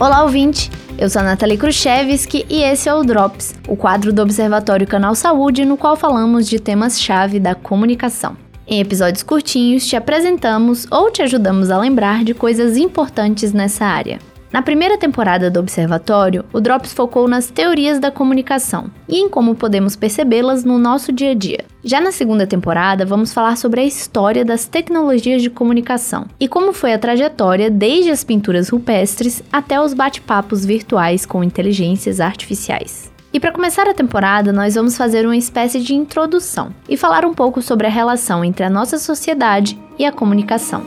Olá, ouvinte! Eu sou a Nathalie Khrushchevski e esse é o Drops, o quadro do Observatório Canal Saúde, no qual falamos de temas-chave da comunicação. Em episódios curtinhos, te apresentamos ou te ajudamos a lembrar de coisas importantes nessa área. Na primeira temporada do Observatório, o Drops focou nas teorias da comunicação e em como podemos percebê-las no nosso dia a dia. Já na segunda temporada, vamos falar sobre a história das tecnologias de comunicação e como foi a trajetória desde as pinturas rupestres até os bate-papos virtuais com inteligências artificiais. E para começar a temporada, nós vamos fazer uma espécie de introdução e falar um pouco sobre a relação entre a nossa sociedade e a comunicação.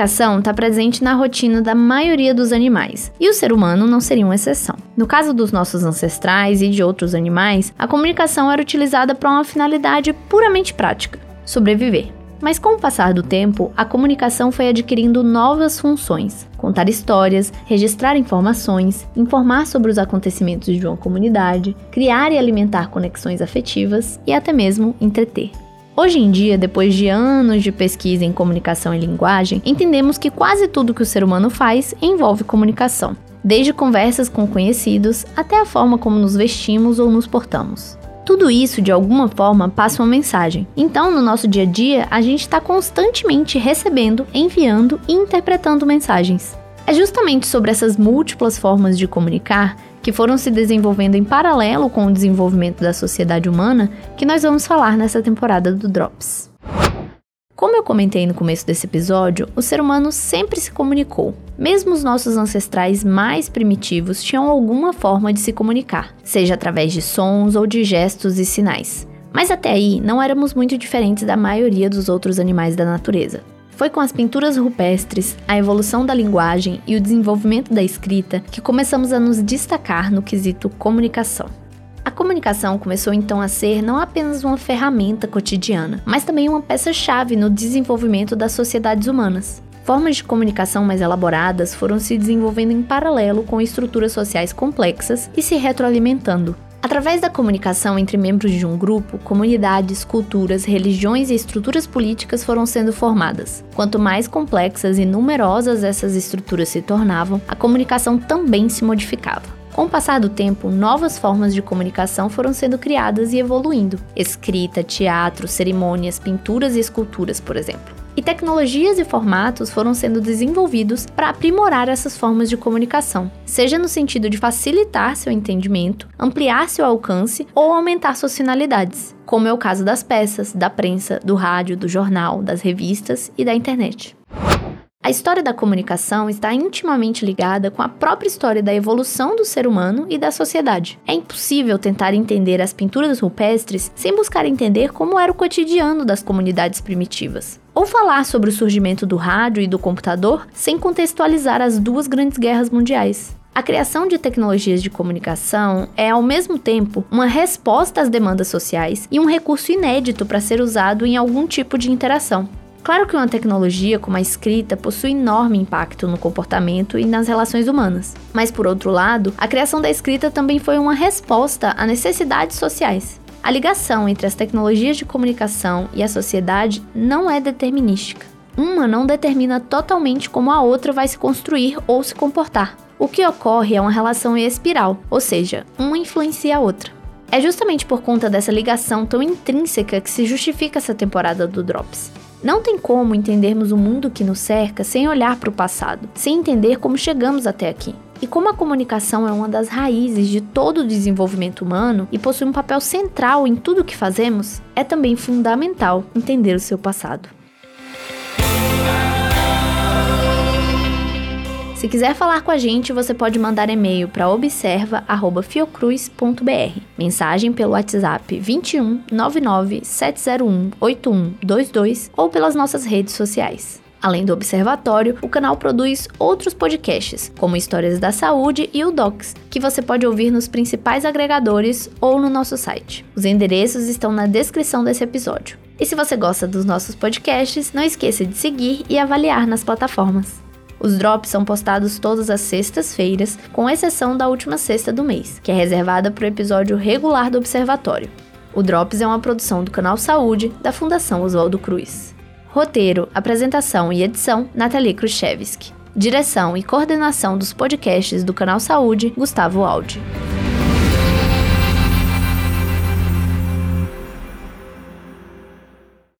Comunicação está presente na rotina da maioria dos animais, e o ser humano não seria uma exceção. No caso dos nossos ancestrais e de outros animais, a comunicação era utilizada para uma finalidade puramente prática: sobreviver. Mas com o passar do tempo, a comunicação foi adquirindo novas funções: contar histórias, registrar informações, informar sobre os acontecimentos de uma comunidade, criar e alimentar conexões afetivas e até mesmo entreter. Hoje em dia, depois de anos de pesquisa em comunicação e linguagem, entendemos que quase tudo que o ser humano faz envolve comunicação, desde conversas com conhecidos até a forma como nos vestimos ou nos portamos. Tudo isso, de alguma forma, passa uma mensagem. Então, no nosso dia a dia, a gente está constantemente recebendo, enviando e interpretando mensagens. É justamente sobre essas múltiplas formas de comunicar que foram se desenvolvendo em paralelo com o desenvolvimento da sociedade humana, que nós vamos falar nessa temporada do Drops. Como eu comentei no começo desse episódio, o ser humano sempre se comunicou. Mesmo os nossos ancestrais mais primitivos tinham alguma forma de se comunicar, seja através de sons ou de gestos e sinais. Mas até aí não éramos muito diferentes da maioria dos outros animais da natureza. Foi com as pinturas rupestres, a evolução da linguagem e o desenvolvimento da escrita que começamos a nos destacar no quesito comunicação. A comunicação começou então a ser não apenas uma ferramenta cotidiana, mas também uma peça-chave no desenvolvimento das sociedades humanas. Formas de comunicação mais elaboradas foram se desenvolvendo em paralelo com estruturas sociais complexas e se retroalimentando, Através da comunicação entre membros de um grupo, comunidades, culturas, religiões e estruturas políticas foram sendo formadas. Quanto mais complexas e numerosas essas estruturas se tornavam, a comunicação também se modificava. Com o passar do tempo, novas formas de comunicação foram sendo criadas e evoluindo: escrita, teatro, cerimônias, pinturas e esculturas, por exemplo e tecnologias e formatos foram sendo desenvolvidos para aprimorar essas formas de comunicação, seja no sentido de facilitar seu entendimento, ampliar seu alcance ou aumentar suas finalidades, como é o caso das peças, da prensa, do rádio, do jornal, das revistas e da internet. A história da comunicação está intimamente ligada com a própria história da evolução do ser humano e da sociedade. É impossível tentar entender as pinturas rupestres sem buscar entender como era o cotidiano das comunidades primitivas. Ou falar sobre o surgimento do rádio e do computador sem contextualizar as duas grandes guerras mundiais. A criação de tecnologias de comunicação é, ao mesmo tempo, uma resposta às demandas sociais e um recurso inédito para ser usado em algum tipo de interação. Claro que uma tecnologia como a escrita possui enorme impacto no comportamento e nas relações humanas, mas por outro lado, a criação da escrita também foi uma resposta a necessidades sociais. A ligação entre as tecnologias de comunicação e a sociedade não é determinística. Uma não determina totalmente como a outra vai se construir ou se comportar. O que ocorre é uma relação em espiral, ou seja, uma influencia a outra. É justamente por conta dessa ligação tão intrínseca que se justifica essa temporada do Drops. Não tem como entendermos o mundo que nos cerca sem olhar para o passado, sem entender como chegamos até aqui. E como a comunicação é uma das raízes de todo o desenvolvimento humano e possui um papel central em tudo o que fazemos, é também fundamental entender o seu passado. Se quiser falar com a gente, você pode mandar e-mail para observa@fiocruz.br, mensagem pelo WhatsApp 21 99 701 8122 ou pelas nossas redes sociais. Além do Observatório, o canal produz outros podcasts, como Histórias da Saúde e o Docs, que você pode ouvir nos principais agregadores ou no nosso site. Os endereços estão na descrição desse episódio. E se você gosta dos nossos podcasts, não esqueça de seguir e avaliar nas plataformas. Os drops são postados todas as sextas-feiras, com exceção da última sexta do mês, que é reservada para o episódio regular do Observatório. O Drops é uma produção do canal Saúde da Fundação Oswaldo Cruz. Roteiro, apresentação e edição: Nathalie Khrushchevsky. Direção e coordenação dos podcasts do canal Saúde: Gustavo Aldi.